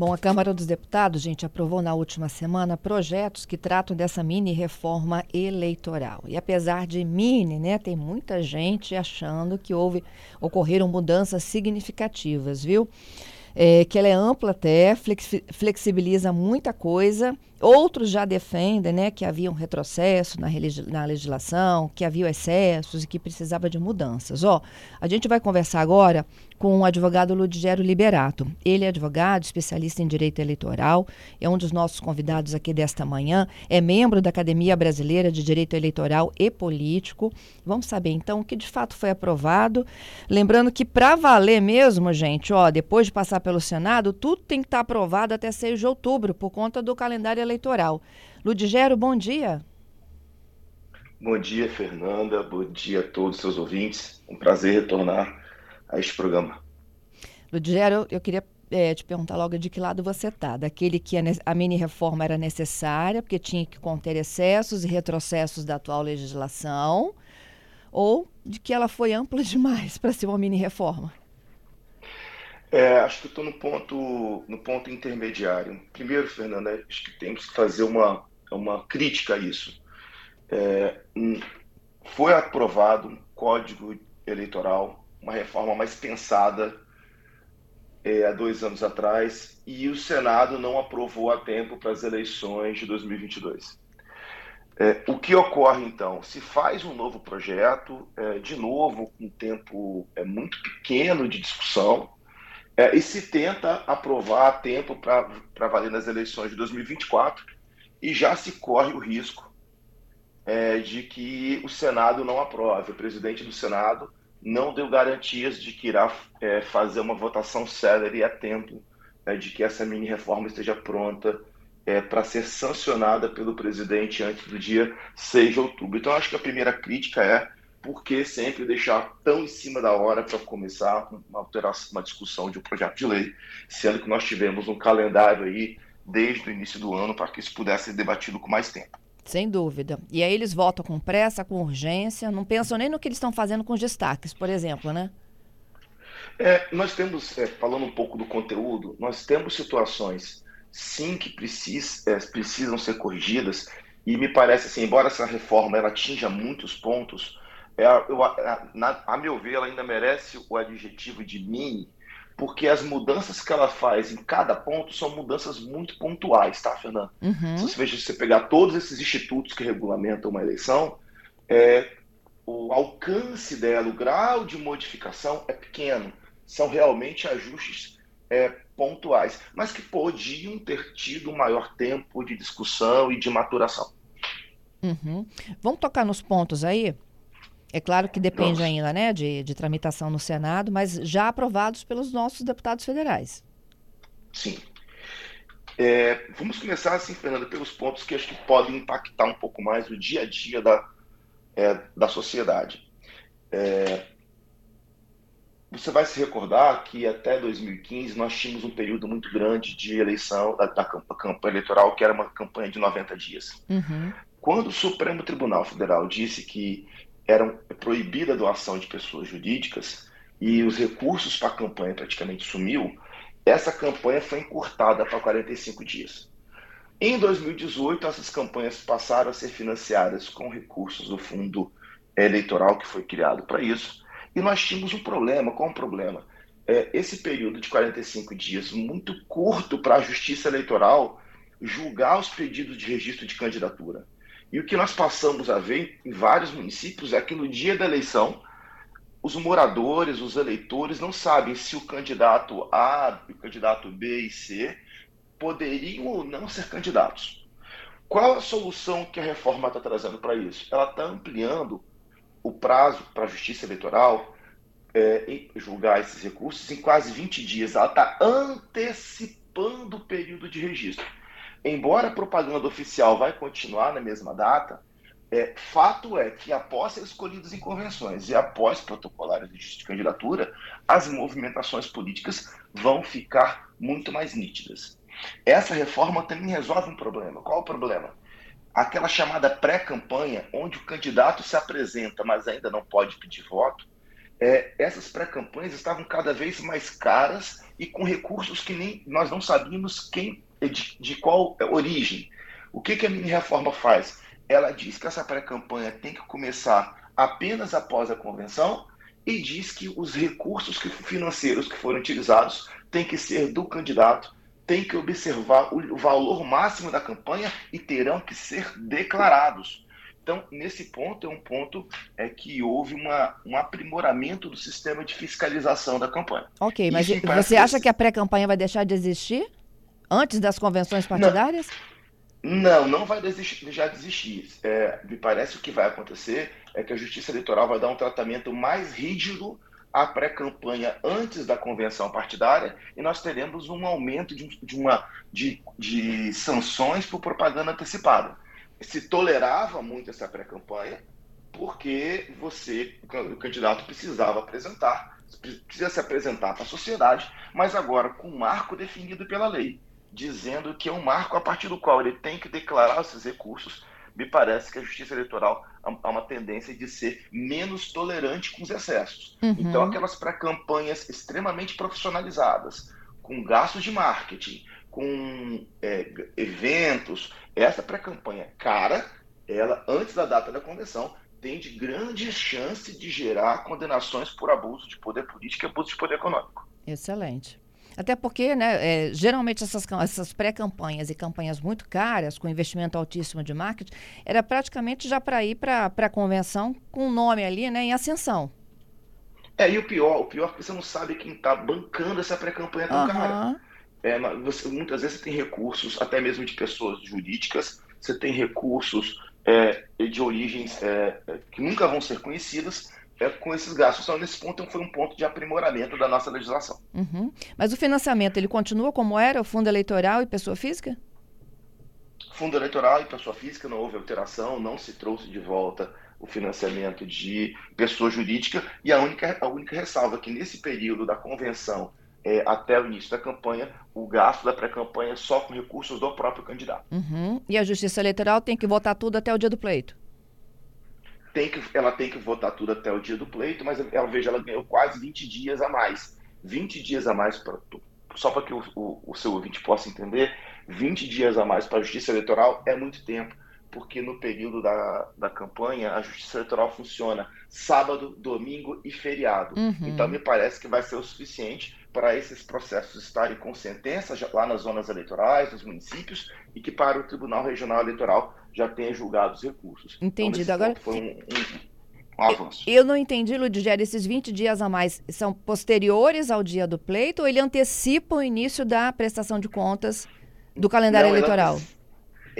Bom, a Câmara dos Deputados, gente, aprovou na última semana projetos que tratam dessa mini reforma eleitoral. E apesar de mini, né, tem muita gente achando que houve ocorreram mudanças significativas, viu? É, que ela é ampla até, flexibiliza muita coisa Outros já defendem né, que havia um retrocesso na, na legislação, que havia excessos e que precisava de mudanças. Ó, a gente vai conversar agora com o advogado Ludigero Liberato. Ele é advogado, especialista em direito eleitoral, é um dos nossos convidados aqui desta manhã, é membro da Academia Brasileira de Direito Eleitoral e Político. Vamos saber então o que de fato foi aprovado. Lembrando que para valer mesmo, gente, ó, depois de passar pelo Senado, tudo tem que estar tá aprovado até 6 de outubro, por conta do calendário eleitoral. Ludigero, bom dia. Bom dia, Fernanda. Bom dia a todos os seus ouvintes. Um prazer retornar a este programa. Ludigero, eu queria é, te perguntar logo de que lado você está. Daquele que a, a mini-reforma era necessária, porque tinha que conter excessos e retrocessos da atual legislação, ou de que ela foi ampla demais para ser uma mini-reforma? É, acho que estou no ponto, no ponto intermediário. Primeiro, Fernanda, acho que temos que fazer uma, uma crítica a isso. É, foi aprovado um código eleitoral, uma reforma mais pensada é, há dois anos atrás, e o Senado não aprovou a tempo para as eleições de 2022. É, o que ocorre então? Se faz um novo projeto, é, de novo, com um tempo é, muito pequeno de discussão, é, e se tenta aprovar a tempo para valer nas eleições de 2024 e já se corre o risco é, de que o Senado não aprove. O presidente do Senado não deu garantias de que irá é, fazer uma votação célere a tempo é, de que essa mini reforma esteja pronta é, para ser sancionada pelo presidente antes do dia 6 de outubro. Então, acho que a primeira crítica é por que sempre deixar tão em cima da hora para começar uma, alteração, uma discussão de um projeto de lei, sendo que nós tivemos um calendário aí desde o início do ano para que isso pudesse ser debatido com mais tempo. Sem dúvida. E aí eles votam com pressa, com urgência, não pensam nem no que eles estão fazendo com os destaques, por exemplo, né? É, nós temos, é, falando um pouco do conteúdo, nós temos situações, sim, que precis, é, precisam ser corrigidas, e me parece assim, embora essa reforma ela atinja muitos pontos, é, eu, a, na, a meu ver, ela ainda merece o adjetivo de mini, porque as mudanças que ela faz em cada ponto são mudanças muito pontuais, tá, Fernando? Uhum. Se você, se você pegar todos esses institutos que regulamentam uma eleição, é, o alcance dela, o grau de modificação é pequeno. São realmente ajustes é, pontuais, mas que podiam ter tido maior tempo de discussão e de maturação. Uhum. Vamos tocar nos pontos aí? É claro que depende Nossa. ainda né, de, de tramitação no Senado, mas já aprovados pelos nossos deputados federais. Sim. É, vamos começar, assim, Fernanda, pelos pontos que acho que podem impactar um pouco mais o dia a dia da, é, da sociedade. É, você vai se recordar que até 2015 nós tínhamos um período muito grande de eleição da, da campanha eleitoral, que era uma campanha de 90 dias. Uhum. Quando o Supremo Tribunal Federal disse que era proibida a doação de pessoas jurídicas e os recursos para a campanha praticamente sumiu, essa campanha foi encurtada para 45 dias. Em 2018, essas campanhas passaram a ser financiadas com recursos do fundo eleitoral que foi criado para isso. E nós tínhamos um problema. Qual é o problema? É, esse período de 45 dias, muito curto para a Justiça Eleitoral julgar os pedidos de registro de candidatura. E o que nós passamos a ver em vários municípios é que no dia da eleição, os moradores, os eleitores não sabem se o candidato A, o candidato B e C poderiam ou não ser candidatos. Qual a solução que a reforma está trazendo para isso? Ela está ampliando o prazo para a justiça eleitoral é, julgar esses recursos em quase 20 dias. Ela está antecipando o período de registro embora a propaganda oficial vai continuar na mesma data, é, fato é que após ser escolhidos em convenções e após protocolar de candidatura, as movimentações políticas vão ficar muito mais nítidas. Essa reforma também resolve um problema. Qual o problema? Aquela chamada pré-campanha, onde o candidato se apresenta, mas ainda não pode pedir voto, é, essas pré-campanhas estavam cada vez mais caras e com recursos que nem nós não sabíamos quem de, de qual origem. O que, que a mini reforma faz? Ela diz que essa pré-campanha tem que começar apenas após a convenção e diz que os recursos financeiros que foram utilizados têm que ser do candidato, tem que observar o valor máximo da campanha e terão que ser declarados. Então, nesse ponto, é um ponto é que houve uma, um aprimoramento do sistema de fiscalização da campanha. Ok, mas você acha que a pré-campanha vai deixar de existir antes das convenções partidárias? Não, não, não vai desistir, deixar de existir. É, me parece que o que vai acontecer é que a Justiça Eleitoral vai dar um tratamento mais rígido à pré-campanha antes da convenção partidária e nós teremos um aumento de, de uma, de, de sanções por propaganda antecipada. Se tolerava muito essa pré-campanha porque você, o candidato precisava apresentar, precisa se apresentar para a sociedade, mas agora com um marco definido pela lei, dizendo que é um marco a partir do qual ele tem que declarar esses recursos me parece que a justiça eleitoral há uma tendência de ser menos tolerante com os excessos. Uhum. Então, aquelas pré-campanhas extremamente profissionalizadas, com gastos de marketing, com é, eventos, essa pré-campanha cara, ela, antes da data da convenção, tem de grandes chances de gerar condenações por abuso de poder político e abuso de poder econômico. Excelente. Até porque, né, é, geralmente essas, essas pré-campanhas e campanhas muito caras, com investimento altíssimo de marketing, era praticamente já para ir para a convenção com o nome ali né, em ascensão. É, e o pior, o pior é que você não sabe quem está bancando essa pré-campanha tão uhum. cara. É, você, muitas vezes você tem recursos, até mesmo de pessoas jurídicas, você tem recursos é, de origens é, que nunca vão ser conhecidas, é, com esses gastos. Então, nesse ponto, foi um ponto de aprimoramento da nossa legislação. Uhum. Mas o financiamento, ele continua como era, o fundo eleitoral e pessoa física? Fundo eleitoral e pessoa física não houve alteração, não se trouxe de volta o financiamento de pessoa jurídica e a única, a única ressalva é que nesse período da convenção é, até o início da campanha, o gasto da pré-campanha só com recursos do próprio candidato. Uhum. E a Justiça Eleitoral tem que votar tudo até o dia do pleito? Tem que, ela tem que votar tudo até o dia do pleito, mas ela veja, ela ganhou quase 20 dias a mais. 20 dias a mais, pra, só para que o, o, o, seu ouvinte possa entender, 20 dias a mais para a Justiça Eleitoral é muito tempo, porque no período da, da campanha a Justiça Eleitoral funciona sábado, domingo e feriado. Uhum. Então me parece que vai ser o suficiente para esses processos estarem com sentença lá nas zonas eleitorais, nos municípios, e que para o Tribunal Regional Eleitoral já tenha julgado os recursos. Entendido. Então, Agora, foi um, um, um avanço. Eu não entendi, Ludigério, esses 20 dias a mais são posteriores ao dia do pleito ou ele antecipa o início da prestação de contas do calendário não, eleitoral?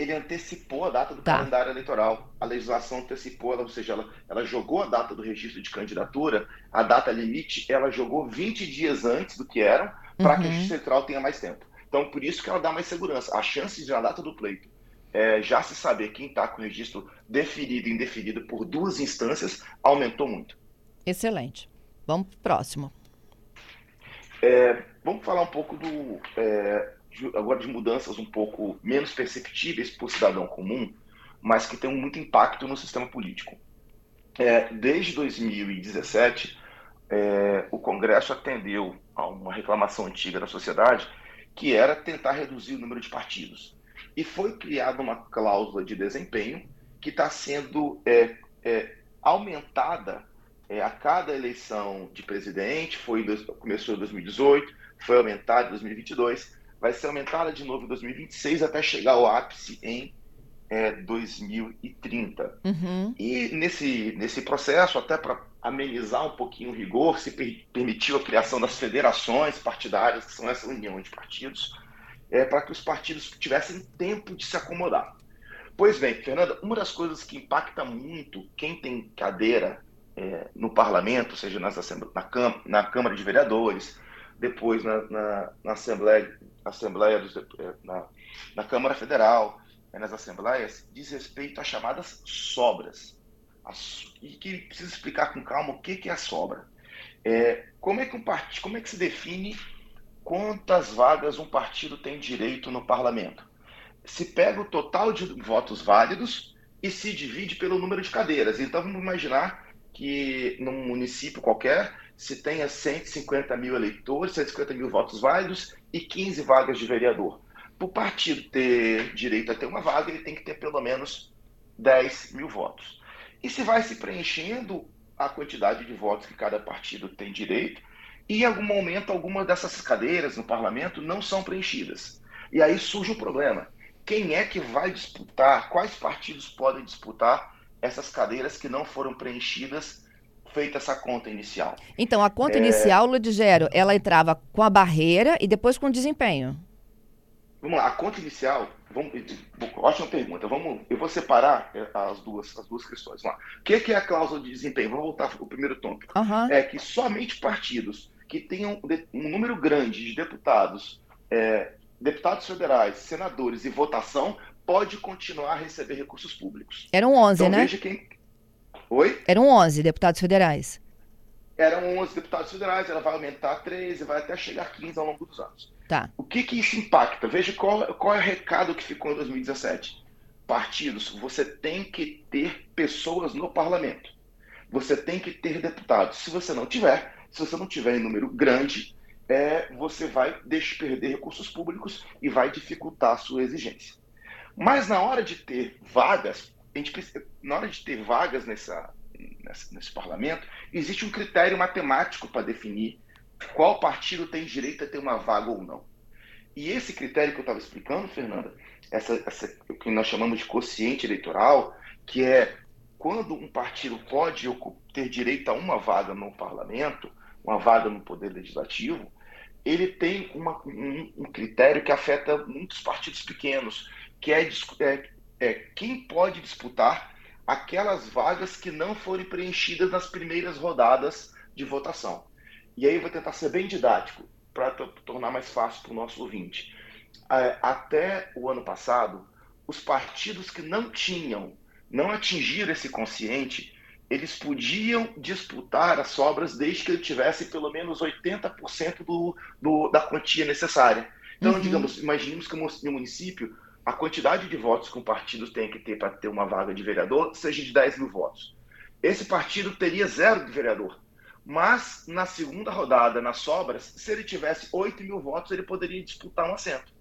Ele, antecipou a data do tá. calendário eleitoral. A legislação antecipou, ou seja, ela, ela jogou a data do registro de candidatura, a data limite, ela jogou 20 dias antes do que eram, para uhum. que a Justiça Eleitoral tenha mais tempo. Então, por isso que ela dá mais segurança. A chance de, na data do pleito, é, já se saber quem está com o registro deferido e indeferido por duas instâncias aumentou muito. Excelente. Vamos para o próximo. É, vamos falar um pouco do é, agora de mudanças um pouco menos perceptíveis para o cidadão comum, mas que tem muito impacto no sistema político. É, desde 2017, é, o Congresso atendeu a uma reclamação antiga da sociedade, que era tentar reduzir o número de partidos. E foi criada uma cláusula de desempenho que está sendo é, é, aumentada é, a cada eleição de presidente, foi começou em 2018, foi aumentada em 2022, vai ser aumentada de novo em 2026 até chegar ao ápice em é, 2030. Uhum. E nesse, nesse processo, até para amenizar um pouquinho o rigor, se per permitiu a criação das federações partidárias, que são essa união de partidos, é, para que os partidos tivessem tempo de se acomodar. Pois bem, Fernanda, uma das coisas que impacta muito quem tem cadeira é, no parlamento, seja nas na, Câmara, na Câmara de Vereadores, depois na, na, na Assembleia, Assembleia dos, é, na, na Câmara Federal, é, nas Assembleias, diz respeito às chamadas sobras. As, e que precisa explicar com calma o que, que é a sobra. É, como, é que um part, como é que se define quantas vagas um partido tem direito no parlamento. Se pega o total de votos válidos e se divide pelo número de cadeiras. Então vamos imaginar que num município qualquer se tenha 150 mil eleitores, 150 mil votos válidos e 15 vagas de vereador. Para o partido ter direito a ter uma vaga, ele tem que ter pelo menos 10 mil votos. E se vai se preenchendo a quantidade de votos que cada partido tem direito, e em algum momento algumas dessas cadeiras no parlamento não são preenchidas. E aí surge o problema. Quem é que vai disputar, quais partidos podem disputar essas cadeiras que não foram preenchidas feita essa conta inicial? Então, a conta é... inicial, Ludigero, ela entrava com a barreira e depois com o desempenho. Vamos lá, a conta inicial, vamos, ótima pergunta. Vamos, eu vou separar é, as duas, as duas questões. Vamos lá. O que é a cláusula de desempenho? Vamos voltar para o primeiro tópico. Uhum. É que somente partidos que tenham um número grande de deputados, é, deputados federais, senadores e votação, pode continuar a receber recursos públicos. Eram 11, então, né? Veja quem... Oi? Eram 11 deputados federais. Eram 11 deputados federais, ela vai aumentar a 13, vai até chegar a 15 ao longo dos anos. Tá. O que, que isso impacta? Veja qual, qual é o recado que ficou em 2017. Partidos, você tem que ter pessoas no parlamento. Você tem que ter deputados. Se você não tiver, se você não tiver em número grande, é, você vai deixar perder recursos públicos e vai dificultar a sua exigência. Mas na hora de ter vagas, a gente precisa, na hora de ter vagas nessa, nessa, nesse parlamento, existe um critério matemático para definir qual partido tem direito a ter uma vaga ou não. E esse critério que eu estava explicando, Fernanda, essa, essa, o que nós chamamos de quociente eleitoral, que é quando um partido pode ter direito a uma vaga no parlamento, uma vaga no poder legislativo, ele tem uma, um, um, critério que afeta muitos partidos pequenos, que é, é, é quem pode disputar aquelas vagas que não forem preenchidas nas primeiras rodadas de votação. E aí eu vou tentar ser bem didático para tornar mais fácil para o nosso ouvinte. É, até o ano passado, os partidos que não tinham, não atingiram esse consciente, eles podiam disputar as sobras desde que ele tivesse pelo menos 80% do, do, da quantia necessária. Então, uhum. digamos, imaginemos que no município a quantidade de votos que um partido tem que ter para ter uma vaga de vereador seja de 10 mil votos. Esse partido teria zero de vereador. Mas na segunda rodada, nas sobras, se ele tivesse 8 mil votos, ele poderia disputar um assento.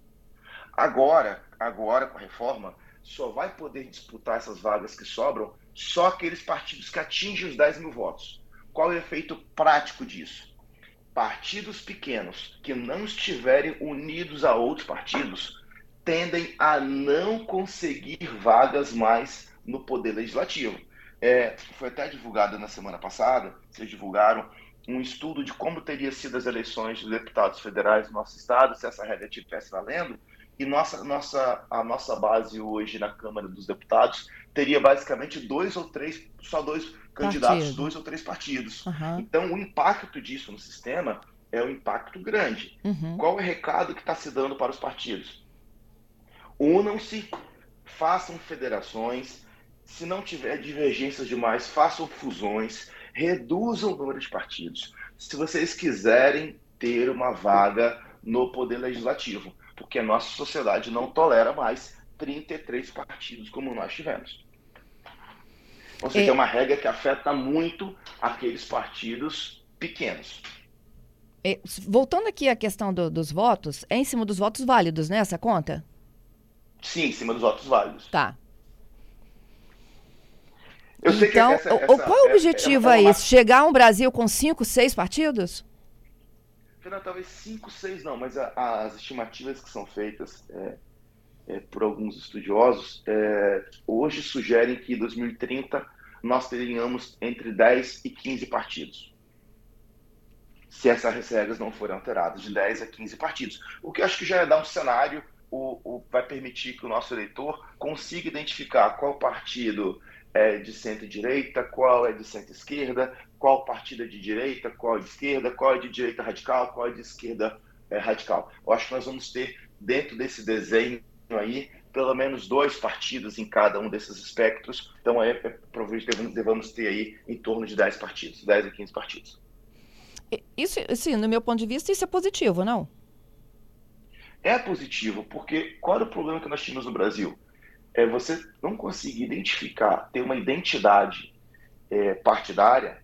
Agora, agora com a reforma, só vai poder disputar essas vagas que sobram só aqueles partidos que atingem os 10 mil votos. Qual é o efeito prático disso? Partidos pequenos que não estiverem unidos a outros partidos tendem a não conseguir vagas mais no poder legislativo. É, foi até divulgado na semana passada, vocês divulgaram um estudo de como teria sido as eleições dos deputados federais no nosso estado, se essa regra estivesse valendo, e nossa, nossa, a nossa base hoje na Câmara dos Deputados teria basicamente dois ou três, só dois candidatos, Partido. dois ou três partidos. Uhum. Então, o impacto disso no sistema é um impacto grande. Uhum. Qual é o recado que está se dando para os partidos? Unam-se, façam federações, se não tiver divergências demais, façam fusões, reduzam o número de partidos. Se vocês quiserem ter uma vaga no Poder Legislativo, porque a nossa sociedade não tolera mais 33 partidos como nós tivemos. Ou seja, é, é uma regra que afeta muito aqueles partidos pequenos. É, voltando aqui à questão do, dos votos, é em cima dos votos válidos, né, essa conta? Sim, em cima dos votos válidos. Tá. Eu então, essa, essa, qual é o objetivo é, é aí? Chegar a um Brasil com cinco, seis partidos? Fernando, talvez cinco, seis não, mas a, as estimativas que são feitas é, é, por alguns estudiosos é, hoje sugerem que em 2030 nós teríamos entre 10 e 15 partidos. Se essas regras não forem alteradas, de 10 a 15 partidos. O que acho que já dá um cenário, o, o, vai permitir que o nosso eleitor consiga identificar qual partido é de centro-direita, qual é de centro-esquerda, qual partido é de direita, qual é de esquerda, qual é de direita radical, qual é de esquerda é, radical. Eu acho que nós vamos ter, dentro desse desenho aí, pelo menos dois partidos em cada um desses espectros. Então, é, é, provavelmente devemos ter aí em torno de 10 partidos, 10 a 15 partidos. Isso, sim, no meu ponto de vista, isso é positivo, não? É positivo, porque qual era o problema que nós tínhamos no Brasil? é você não conseguir identificar, ter uma identidade é, partidária,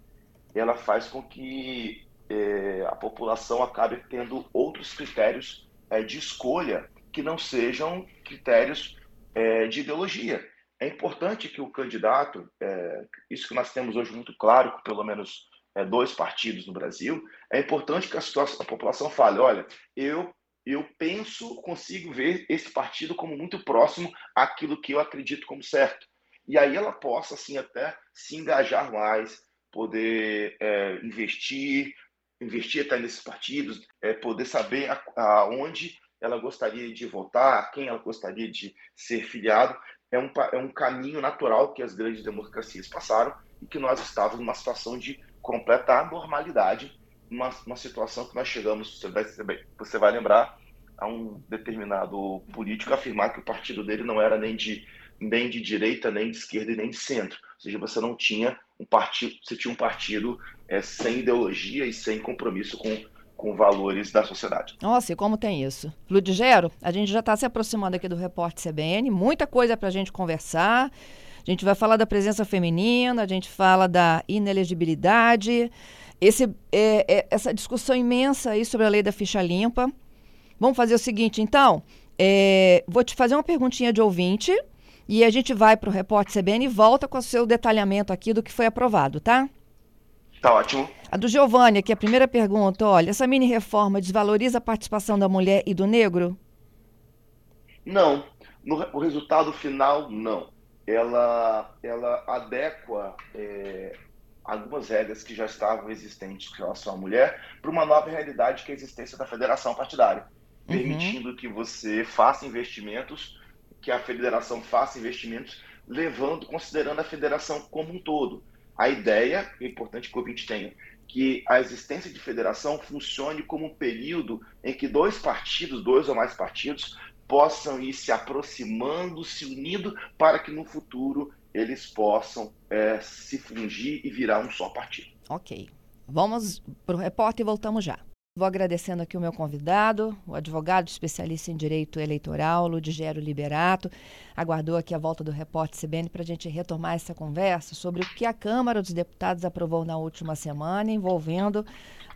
ela faz com que é, a população acabe tendo outros critérios é, de escolha que não sejam critérios é, de ideologia. É importante que o candidato, é, isso que nós temos hoje muito claro, com pelo menos é, dois partidos no Brasil, é importante que a, situação, a população fale: olha, eu eu penso, consigo ver esse partido como muito próximo àquilo que eu acredito como certo. E aí ela possa, assim, até se engajar mais, poder é, investir, investir até nesses partidos, é, poder saber aonde ela gostaria de votar, quem ela gostaria de ser filiado. É um, é um caminho natural que as grandes democracias passaram e que nós estávamos numa situação de completa anormalidade uma, uma situação que nós chegamos, você vai, você vai lembrar, a um determinado político afirmar que o partido dele não era nem de, nem de direita, nem de esquerda e nem de centro. Ou seja, você não tinha um partido, você tinha um partido é, sem ideologia e sem compromisso com, com valores da sociedade. Nossa, e como tem isso? Ludigero, a gente já está se aproximando aqui do repórter CBN, muita coisa para a gente conversar. A gente vai falar da presença feminina, a gente fala da inelegibilidade, esse, é, é, essa discussão imensa aí sobre a lei da ficha limpa. Vamos fazer o seguinte, então. É, vou te fazer uma perguntinha de ouvinte e a gente vai para o repórter CBN e volta com o seu detalhamento aqui do que foi aprovado, tá? Tá ótimo. A do Giovanni, aqui a primeira pergunta, olha, essa mini reforma desvaloriza a participação da mulher e do negro? Não. No, o resultado final, não. Ela, ela adequa é, algumas regras que já estavam existentes com relação à mulher para uma nova realidade que é a existência da federação partidária, uhum. permitindo que você faça investimentos, que a federação faça investimentos, levando, considerando a federação como um todo. A ideia, é importante que o ouvinte tenha, que a existência de federação funcione como um período em que dois partidos, dois ou mais partidos, possam ir se aproximando, se unindo, para que no futuro eles possam é, se fungir e virar um só partido. Ok. Vamos para o repórter e voltamos já. Vou agradecendo aqui o meu convidado, o advogado especialista em direito eleitoral, Ludigero Liberato. Aguardou aqui a volta do repórter CBN para a gente retomar essa conversa sobre o que a Câmara dos Deputados aprovou na última semana envolvendo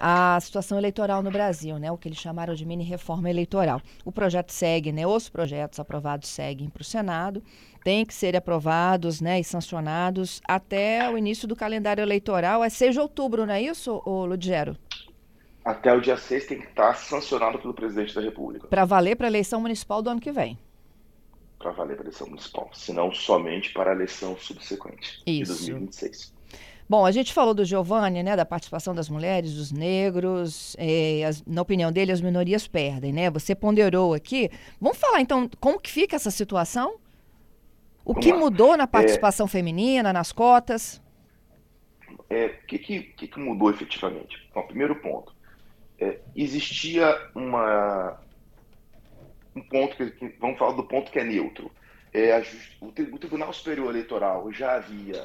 a situação eleitoral no Brasil, né? O que eles chamaram de mini reforma eleitoral. O projeto segue, né? Os projetos aprovados seguem para o Senado, têm que ser aprovados, né? E sancionados até o início do calendário eleitoral. É 6 de outubro, não é isso, Ludigero? até o dia 6 tem que estar sancionado pelo presidente da República. Para valer para a eleição municipal do ano que vem. Para valer para a eleição municipal, senão somente para a eleição subsequente Isso. de 2026. Bom, a gente falou do Giovanni, né, da participação das mulheres, dos negros. Eh, as, na opinião dele, as minorias perdem, né? Você ponderou aqui. Vamos falar então como que fica essa situação? O Vamos que lá. mudou na é. participação é... feminina, nas cotas? O é, que, que, que, mudou efetivamente? Bom, primeiro ponto é, existia uma, um ponto que, que, vamos falar do ponto que é neutro. É, a, o, o, Tribunal Superior Eleitoral já havia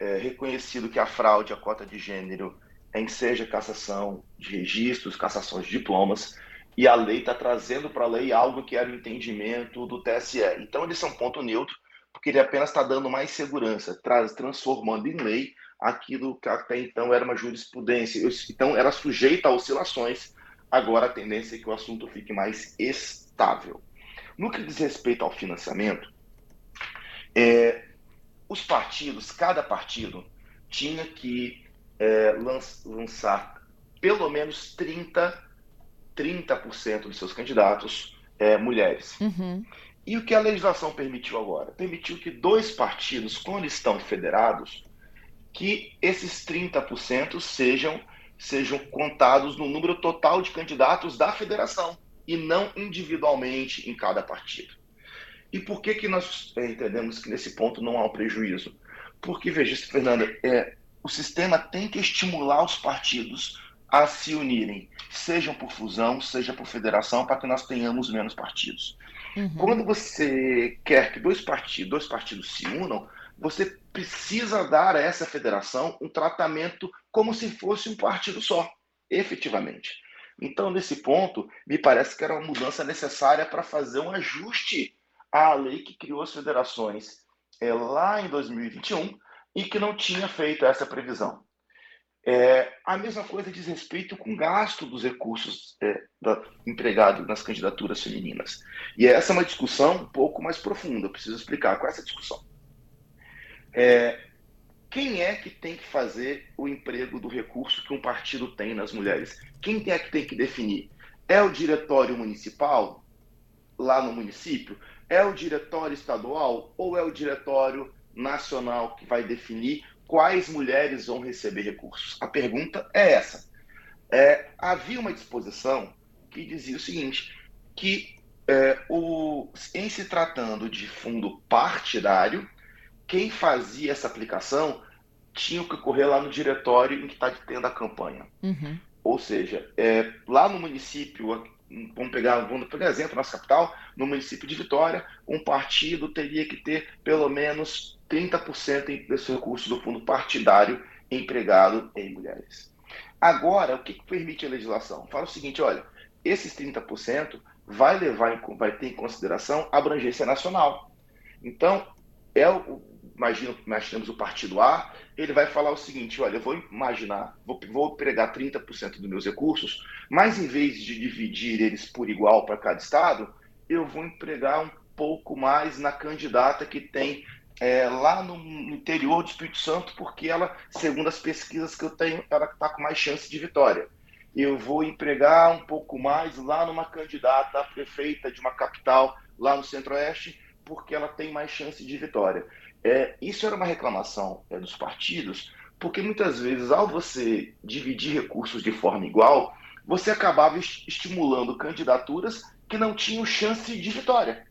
é, reconhecido que a fraude, a cota de gênero, enseja cassação de registros, cassações de diplomas, e a lei está trazendo para a lei algo que era o entendimento do TSE. Então, eles são ponto neutro, porque ele apenas está dando mais segurança, traz, transformando em lei aquilo que até então era uma jurisprudência, então era sujeita a oscilações, agora a tendência é que o assunto fique mais estável. No que diz respeito ao financiamento, é, os partidos, cada partido, tinha que é, lançar pelo menos 30, 30% dos seus candidatos é, mulheres. Uhum. E o que a legislação permitiu agora? Permitiu que dois partidos, quando estão federados, que esses 30% sejam, sejam contados no número total de candidatos da federação e não individualmente em cada partido. E por que, que nós é, entendemos que nesse ponto não há um prejuízo? Porque, veja, Fernanda, é, o sistema tem que estimular os partidos a se unirem, sejam por fusão, seja por federação, para que nós tenhamos menos partidos. Uhum. Quando você quer que dois partidos, dois partidos se unam, você precisa dar a essa federação um tratamento como se fosse um partido só, efetivamente. Então, nesse ponto, me parece que era uma mudança necessária para fazer um ajuste à lei que criou as federações é, lá em 2021, e que não tinha feito essa previsão. É, a mesma coisa diz respeito com o gasto dos recursos é, da, empregado nas candidaturas femininas. E essa é uma discussão um pouco mais profunda, preciso explicar é essa discussão. É, quem é que tem que fazer o emprego do recurso que um partido tem nas mulheres? Quem é que tem que definir? É o diretório municipal, lá no município? É o diretório estadual ou é o diretório nacional que vai definir quais mulheres vão receber recursos? A pergunta é essa. É, havia uma disposição que dizia o seguinte, que é, o, em se tratando de fundo partidário, quem fazia essa aplicação tinha que ocorrer lá no diretório em que está tendo a campanha. Uhum. Ou seja, é, lá no município, vamos pegar, vamos pegar exemplo, nossa capital, no município de Vitória, um partido teria que ter pelo menos 30% desse recurso do fundo partidário empregado em mulheres. Agora, o que, permite a legislação? Fala o seguinte, olha, esses 30% vai levar em, vai ter em consideração a abrangência nacional. Então, é o, imagina, nós temos o partido A, ele vai falar o seguinte, olha, eu vou imaginar, vou, vou empregar 30% dos meus recursos, mas em vez de dividir eles por igual para cada estado, eu vou empregar um pouco mais na candidata que tem é, lá no interior do Espírito Santo, porque ela, segundo as pesquisas que eu tenho, ela está com mais chance de vitória. Eu vou empregar um pouco mais lá numa candidata prefeita de uma capital lá no Centro-Oeste, porque ela tem mais chance de vitória. É, isso era uma reclamação é, dos partidos, porque muitas vezes, ao você dividir recursos de forma igual, você acabava estimulando candidaturas que não tinham chance de vitória.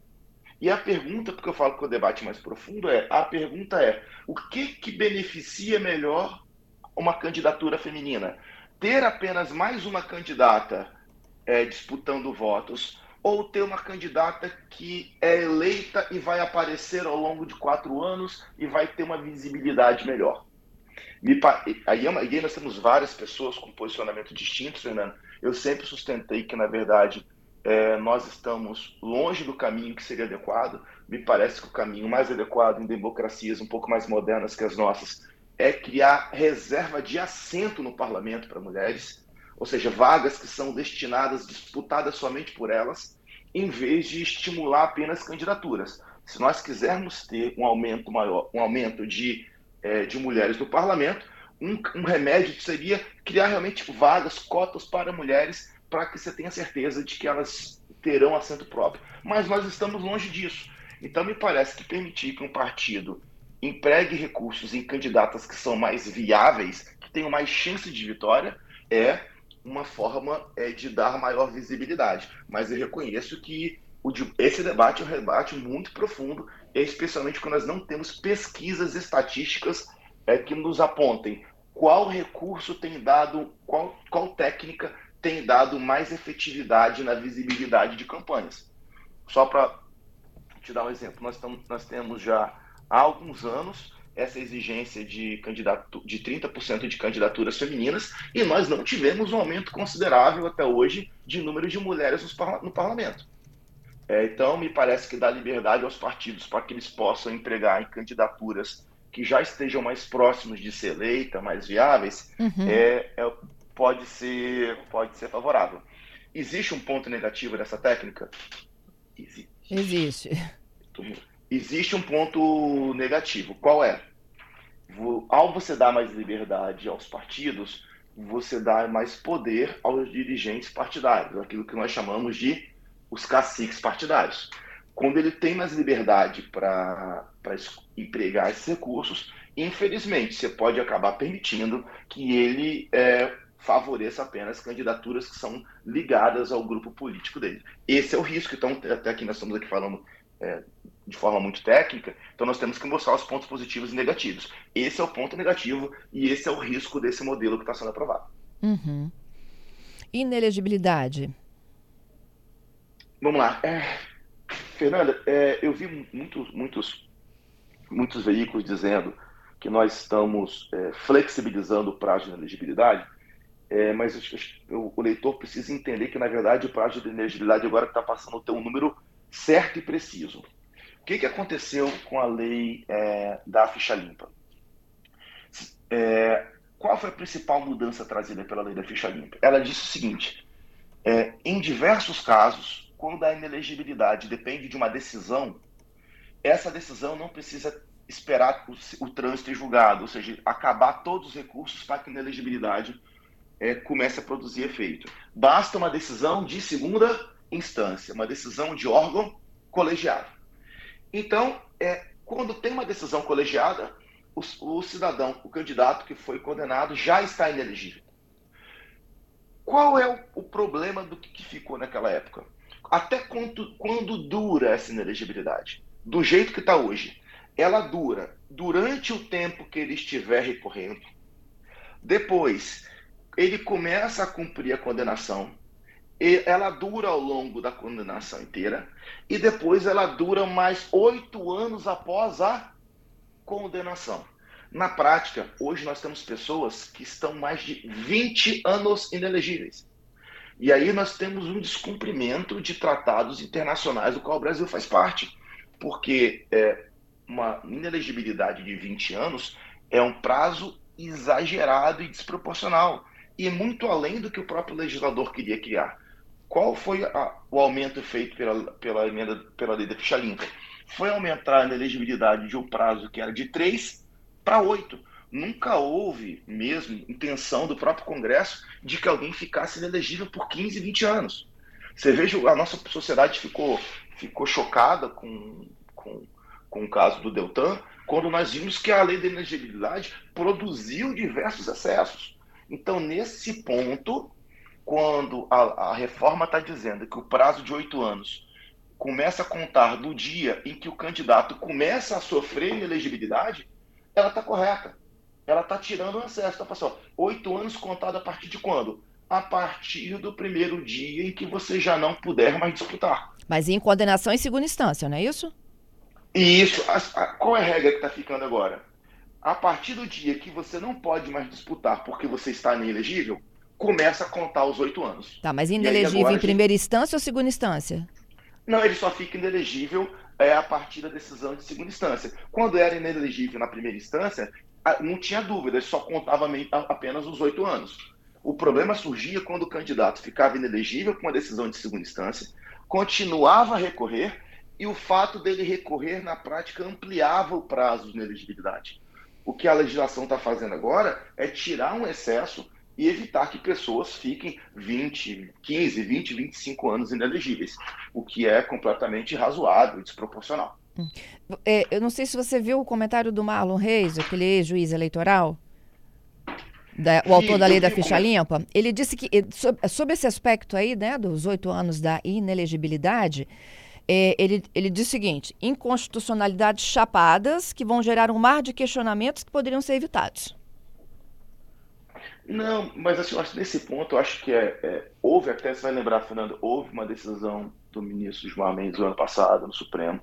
E a pergunta, porque eu falo que o debate mais profundo é, a pergunta é, o que que beneficia melhor uma candidatura feminina? Ter apenas mais uma candidata é, disputando votos ou ter uma candidata que é eleita e vai aparecer ao longo de quatro anos e vai ter uma visibilidade melhor? Me, aí, é aí nós temos várias pessoas com posicionamento distintos, Fernando. Eu sempre sustentei que, na verdade, é, nós estamos longe do caminho que seria adequado. Me parece que o caminho mais adequado em democracias um pouco mais modernas que as nossas é criar reserva de assento no parlamento para mulheres, ou seja, vagas que são destinadas, disputadas somente por elas, em vez de estimular apenas candidaturas. Se nós quisermos ter um aumento maior, um aumento de, é, de mulheres no parlamento, um, um remédio seria criar realmente vagas, cotas para mulheres para que você tenha certeza de que elas terão assento próprio. Mas nós estamos longe disso. Então, me parece que permitir que um partido empregue recursos em candidatas que são mais viáveis, que tenham mais chance de vitória, é uma forma é, de dar maior visibilidade. Mas eu reconheço que o, esse debate é um debate muito profundo, especialmente quando nós não temos pesquisas estatísticas é, que nos apontem qual recurso tem dado, qual, qual técnica tem dado mais efetividade na visibilidade de campanhas. Só para te dar um exemplo, nós, estamos, nós temos já há alguns anos essa exigência de, candidato, de 30% de candidaturas femininas e nós não tivemos um aumento considerável até hoje de número de mulheres no parlamento. É, então, me parece que dá liberdade aos partidos para que eles possam empregar em candidaturas que já estejam mais próximos de ser eleita, mais viáveis, uhum. é, é, pode ser, pode ser favorável. Existe um ponto negativo dessa técnica? Existe. Existe. Existe um ponto negativo. Qual é? Ao você dar mais liberdade aos partidos, você dá mais poder aos dirigentes partidários, aquilo que nós chamamos de os caciques partidários. Quando ele tem mais liberdade para empregar esses recursos, infelizmente, você pode acabar permitindo que ele é, favoreça apenas candidaturas que são ligadas ao grupo político dele. Esse é o risco. Então, até aqui nós estamos aqui falando é, de forma muito técnica, então nós temos que mostrar os pontos positivos e negativos. Esse é o ponto negativo e esse é o risco desse modelo que está sendo aprovado. Uhum. Inelegibilidade. Vamos lá. É, Fernanda, é, eu vi muitos, muitos, muitos veículos dizendo que nós estamos é, flexibilizando o prazo de inelegibilidade é, mas o, o, leitor precisa entender que, na verdade, o prazo de elegibilidade agora está passando a ter um número certo e preciso. O que, que aconteceu com a lei é, da ficha limpa? é, qual foi a principal mudança trazida pela lei da ficha limpa? Ela disse o seguinte: é, em diversos casos, quando a inelegibilidade depende de uma decisão, essa decisão não precisa esperar o, o trânsito julgado, ou seja, acabar todos os recursos para que a inelegibilidade é, comece a produzir efeito. Basta uma decisão de segunda instância, uma decisão de órgão colegiado. Então, é, quando tem uma decisão colegiada, o, o cidadão, o candidato que foi condenado, já está inelegível. Qual é o, o problema do que, que, ficou naquela época? Até quando, quando dura essa inelegibilidade? Do jeito que está hoje. Ela dura durante o tempo que ele estiver recorrendo. Depois, ele começa a cumprir a condenação, ela dura ao longo da condenação inteira, e depois ela dura mais oito anos após a condenação. Na prática, hoje nós temos pessoas que estão mais de 20 anos inelegíveis. E aí nós temos um descumprimento de tratados internacionais do qual o Brasil faz parte. Porque é, uma inelegibilidade de 20 anos é um prazo exagerado e desproporcional e muito além do que o próprio legislador queria criar. Qual foi a, o aumento feito pela, pela emenda pela lei da ficha limpa? Foi aumentar a elegibilidade de um prazo que era de 3 para 8. Nunca houve mesmo intenção do próprio Congresso de que alguém ficasse inelegível por 15, 20 anos. Você veja, a nossa sociedade ficou, ficou chocada com, com, com o caso do Deltan, quando nós vimos que a lei da elegibilidade produziu diversos excessos. Então, nesse ponto, quando a, a reforma está dizendo que o prazo de oito anos começa a contar do dia em que o candidato começa a sofrer inelegibilidade, ela está correta. Ela está tirando o excesso. Tá, pessoal? Oito anos contado a partir de quando? A partir do primeiro dia em que você já não puder mais disputar. Mas em condenação em segunda instância, não é isso? Isso. A, a, qual é a regra que está ficando agora? a partir do dia que você não pode mais disputar porque você está inelegível, começa a contar os oito anos. Tá, mas inelegível em primeira gente... instância ou segunda instância? Não, ele só fica inelegível é, a partir da decisão de segunda instância. Quando era inelegível na primeira instância, não tinha dúvida, só contava apenas os oito anos. O problema surgia quando o candidato ficava inelegível com a decisão de segunda instância, continuava a recorrer e o fato dele recorrer, na prática, ampliava o prazo de inelegibilidade. O que a legislação está fazendo agora é tirar um excesso e evitar que pessoas fiquem 20, 15, 20, 25 anos inelegíveis, o que é completamente razoável e desproporcional. É, eu não sei se você viu o comentário do Marlon Reis, aquele ex-juiz eleitoral, da, o autor da lei da ficha limpa. Ele disse que, sobre esse aspecto aí, né, dos oito anos da inelegibilidade, é, ele, ele diz o seguinte: inconstitucionalidades chapadas que vão gerar um mar de questionamentos que poderiam ser evitados. Não, mas assim, nesse ponto, eu acho que é, é, houve, até você vai lembrar, Fernando, houve uma decisão do ministro Gilmar Mendes no ano passado, no Supremo,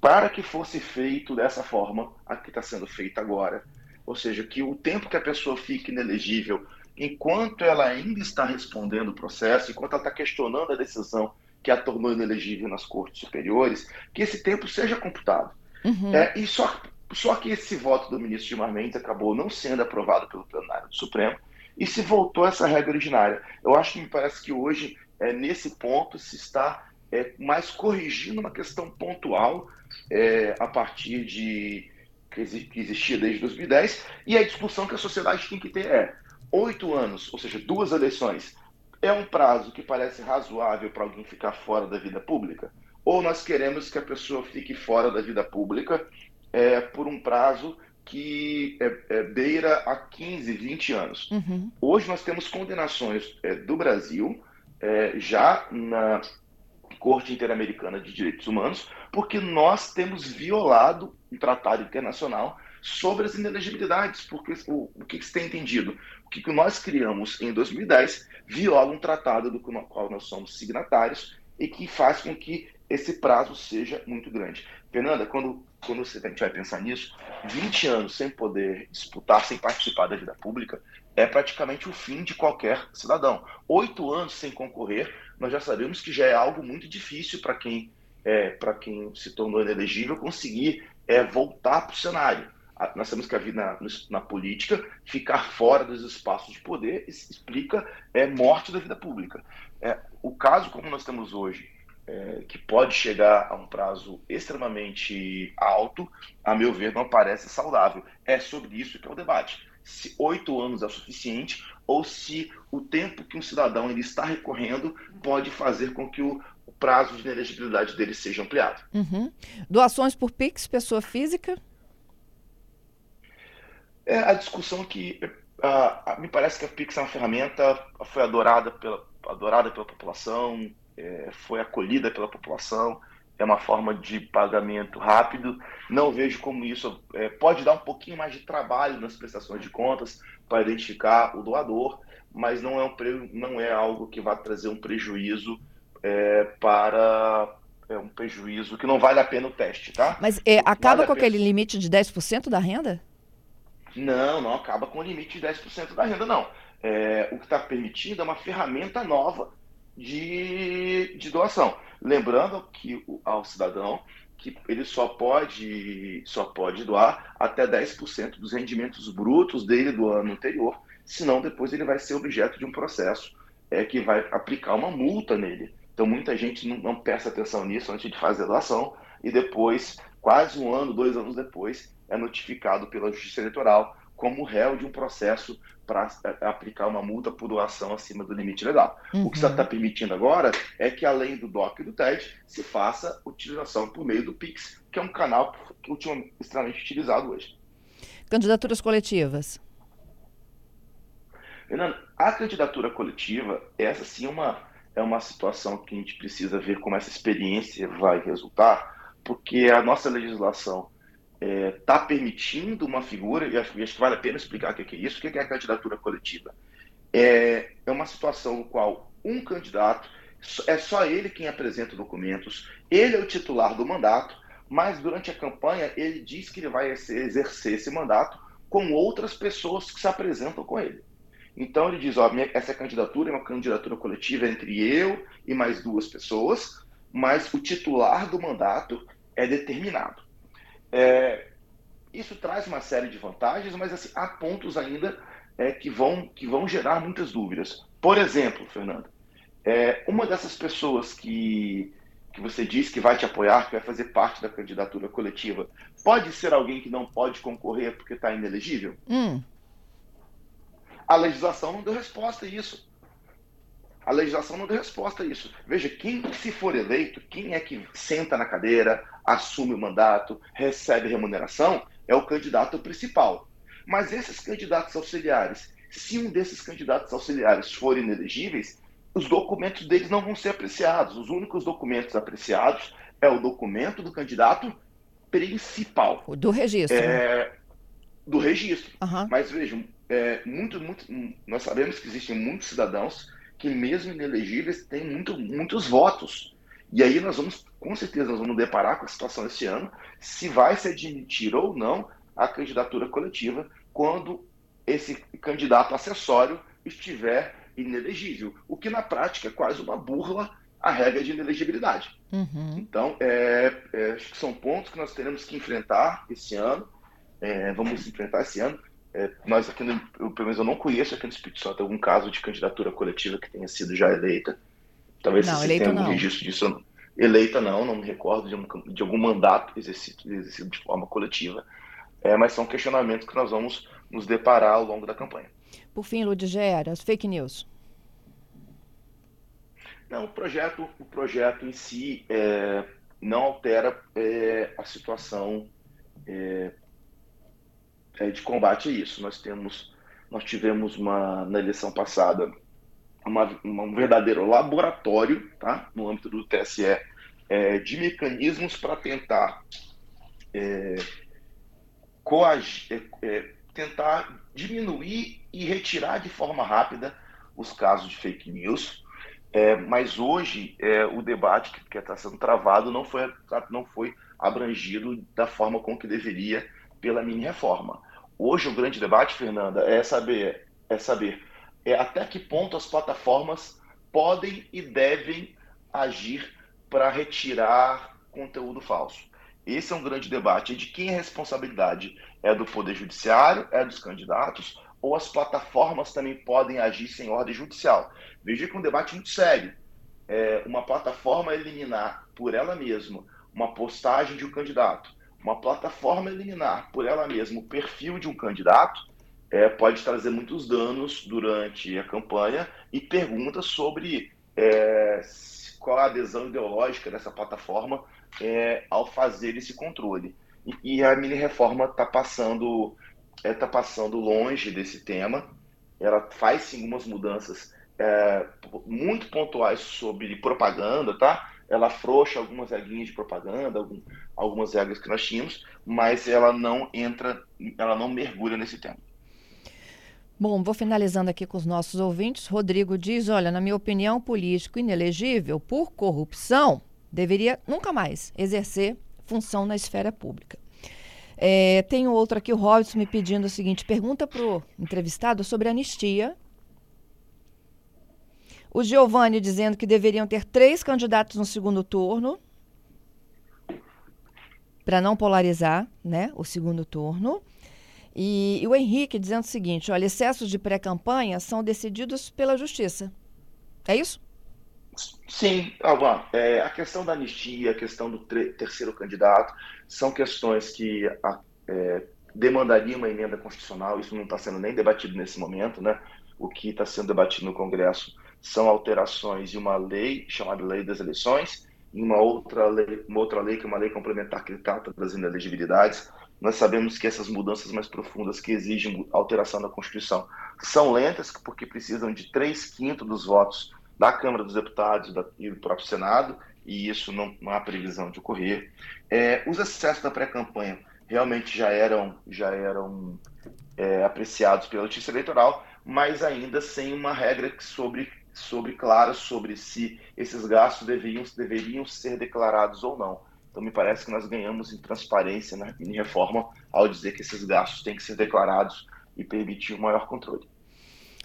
para que fosse feito dessa forma a que está sendo feita agora. Ou seja, que o tempo que a pessoa fique inelegível, enquanto ela ainda está respondendo o processo, enquanto ela está questionando a decisão que a tornou inelegível nas cortes superiores, que esse tempo seja computado. Uhum. É, e só, só que esse voto do ministro Gilmar Mendes acabou não sendo aprovado pelo plenário do Supremo e se voltou essa regra originária. Eu acho que me parece que hoje, é, nesse ponto, se está é, mais corrigindo uma questão pontual é, a partir de que existia desde 2010 e a discussão que a sociedade tem que ter é oito anos, ou seja, duas eleições, é um prazo que parece razoável para alguém ficar fora da vida pública? Ou nós queremos que a pessoa fique fora da vida pública é, por um prazo que é, é, beira a 15, 20 anos? Uhum. Hoje nós temos condenações é, do Brasil é, já na Corte Interamericana de Direitos Humanos, porque nós temos violado um tratado internacional sobre as inelegibilidades, porque o, o que, que você tem entendido? O que, que nós criamos em 2010 viola um tratado do qual nós somos signatários e que faz com que esse prazo seja muito grande. Fernanda, quando, quando você, a gente vai pensar nisso, 20 anos sem poder disputar, sem participar da vida pública, é praticamente o fim de qualquer cidadão. Oito anos sem concorrer, nós já sabemos que já é algo muito difícil para quem, é, quem se tornou inelegível conseguir é, voltar para o cenário. nós temos que vir na, na política, ficar fora dos espaços de poder, explica é, morte da vida pública. É, o caso como nós temos hoje, é, que pode chegar a um prazo extremamente alto, a meu ver, não parece saudável. É sobre isso que é o debate. Se oito anos é o suficiente ou se o tempo que um cidadão ele está recorrendo pode fazer com que o, prazo de inelegibilidade dele seja ampliado. Uhum. Doações por PIX, pessoa física? É a discussão que uh, me parece que a PIX é uma ferramenta, foi adorada pela, adorada pela população, é, foi acolhida pela população, é uma forma de pagamento rápido. Não vejo como isso é, pode dar um pouquinho mais de trabalho nas prestações de contas para identificar o doador, mas não é, um, não é algo que vai trazer um prejuízo é, para é um prejuízo que não vale a pena o teste, tá? Mas é, acaba vale com aquele limite de 10% da renda? Não, não acaba com o limite de 10% da renda, não. É, o que está permitindo é uma ferramenta nova de, de doação. Lembrando que ao cidadão que ele só pode, só pode doar até 10% dos rendimentos brutos dele do ano anterior, senão depois ele vai ser objeto de um processo é, que vai aplicar uma multa nele. Então muita gente não, não presta atenção nisso antes de fazer a doação e depois, quase um ano, dois anos depois, é notificado pela Justiça Eleitoral como réu de um processo para é, aplicar uma multa por doação acima do limite legal. Uhum. O que está uhum. permitindo agora é que, além do DOC e do TED, se faça utilização por meio do PIX, que é um canal extremamente utilizado hoje. Candidaturas coletivas. Fernando, a candidatura coletiva, essa sim é uma, é uma situação que a gente precisa ver como essa experiência vai resultar, porque a nossa legislação está é, tá permitindo uma figura, e acho, acho, que vale a pena explicar o que é isso, o que é a candidatura coletiva. É, é uma situação no qual um candidato, é só ele quem apresenta documentos, ele é o titular do mandato, mas durante a campanha ele diz que ele vai exercer esse mandato com outras pessoas que se apresentam com ele. Então ele diz, ó, essa candidatura é uma candidatura coletiva entre eu e mais duas pessoas, mas o titular do mandato é determinado. É, isso traz uma série de vantagens, mas assim, há pontos ainda é, que, vão, que vão gerar muitas dúvidas. Por exemplo, Fernando, é, uma dessas pessoas que, que você diz que vai te apoiar, que vai fazer parte da candidatura coletiva, pode ser alguém que não pode concorrer porque está inelegível? Hum. A legislação não deu resposta a isso. A legislação não deu resposta a isso. Veja, quem se for eleito, quem é que senta na cadeira, assume o mandato, recebe remuneração, é o candidato principal. Mas esses candidatos auxiliares, se um desses candidatos auxiliares forem inelegíveis, os documentos deles não vão ser apreciados. Os únicos documentos apreciados é o documento do candidato principal. Do registro. É, né? Do registro. Uhum. Mas vejam, é, muito, muito, nós sabemos que existem muitos cidadãos que mesmo inelegíveis têm muito, muitos votos. E aí nós vamos, com certeza, nós vamos deparar com a situação esse ano, se vai se admitir ou não a candidatura coletiva quando esse candidato acessório estiver inelegível, o que na prática é quase uma burla à regra de inelegibilidade. Uhum. Então, é, é, acho que são pontos que nós teremos que enfrentar esse ano, é, vamos enfrentar esse ano, é, nós aqui, no, eu, pelo menos eu não conheço aqui no Espírito Santo algum caso de candidatura coletiva que tenha sido já eleita. Talvez não, eleita tenha algum registro disso. Eleita não, não me recordo de, um, de algum mandato exercido, exercido de forma coletiva. É, mas são questionamentos que nós vamos nos deparar ao longo da campanha. Por fim, Ludigera, as fake news. Não, o projeto, o projeto em si é, não altera é, a situação é, é, de combate a isso. Nós temos, nós tivemos uma na eleição passada uma, um verdadeiro laboratório, tá, no âmbito do TSE, é, de mecanismos para tentar é, coagir, é, é, tentar diminuir e retirar de forma rápida os casos de fake news. É, mas hoje é, o debate que está sendo travado não foi, não foi abrangido da forma com que deveria pela mini reforma. Hoje o grande debate, Fernanda, é saber, é saber é, até que ponto as plataformas podem e devem agir para retirar conteúdo falso. esse é um grande debate. De quem é a responsabilidade? É do Poder Judiciário? É dos candidatos? Ou as plataformas também podem agir sem ordem judicial? Veja que é um debate muito sério. É, uma plataforma eliminar por ela mesma uma postagem de um candidato, uma plataforma eliminar por ela mesma o perfil de um candidato, é, pode trazer muitos danos durante a campanha e perguntas sobre é, qual a adesão ideológica dessa plataforma é, ao fazer esse controle. E, e a mini reforma está passando está é, passando longe desse tema. Ela faz sim algumas mudanças é, muito pontuais sobre propaganda, tá? Ela afrouxa algumas regrinhas de propaganda, algum, algumas regras que nós tínhamos, mas ela não entra, ela não mergulha nesse tema. Bom, vou finalizando aqui com os nossos ouvintes. Rodrigo diz: olha, na minha opinião, político inelegível por corrupção deveria nunca mais exercer função na esfera pública. É, tem outro aqui, o Robson, me pedindo o seguinte: pergunta para o entrevistado sobre anistia. O Giovanni dizendo que deveriam ter três candidatos no segundo turno para não polarizar né, o segundo turno. E, e, o Henrique dizendo o seguinte: olha, excessos de pré-campanha são decididos pela justiça. É isso? Sim, Alvan. É, a questão da anistia, a questão do terceiro candidato, são questões que a, é, demandariam uma emenda constitucional. Isso não está sendo nem debatido nesse momento, né? O que está sendo debatido no Congresso são alterações de uma lei chamada Lei das Eleições, e uma outra lei, uma outra lei que é uma lei complementar que trata das inelegibilidades. Nós sabemos que essas mudanças mais profundas que exigem alteração da Constituição são lentas, porque precisam de três quintos dos votos da Câmara dos Deputados e do próprio Senado, e isso não, não há previsão de ocorrer. É, os excessos da pré-campanha realmente já eram, já eram é, apreciados pela Justiça Eleitoral, mas ainda sem uma regra sobre, sobre clara sobre se esses gastos deveriam, deveriam ser declarados ou não. Então, me parece que nós ganhamos em transparência na em reforma ao dizer que esses gastos têm que ser declarados e permitir um maior controle.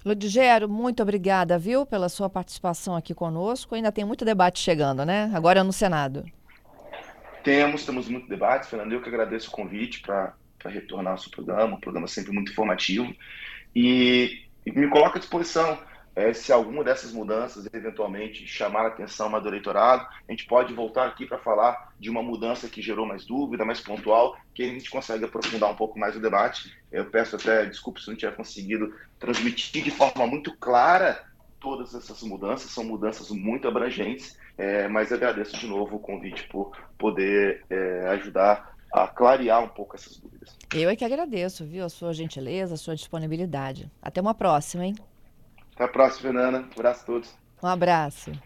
Ludigero, muito obrigada, viu, pela sua participação aqui conosco. Ainda tem muito debate chegando, né? Agora no Senado. Temos, temos muito debate, Fernando. Eu que agradeço o convite para retornar ao seu programa, um programa sempre muito informativo. E, e me coloco à disposição é, se alguma dessas mudanças eventualmente chamar a atenção mais do eleitorado, a gente pode voltar aqui para falar de uma mudança que gerou mais dúvida, mais pontual, que a gente consegue aprofundar um pouco mais o debate. Eu peço até desculpa se não tiver conseguido transmitir de forma muito clara todas essas mudanças, são mudanças muito abrangentes, é, mas agradeço de novo o convite por poder é, ajudar a clarear um pouco essas dúvidas. Eu é que agradeço, viu, a sua gentileza, a sua disponibilidade. Até uma próxima, hein? Até a próxima, Fernanda. Um abraço a todos. Um abraço.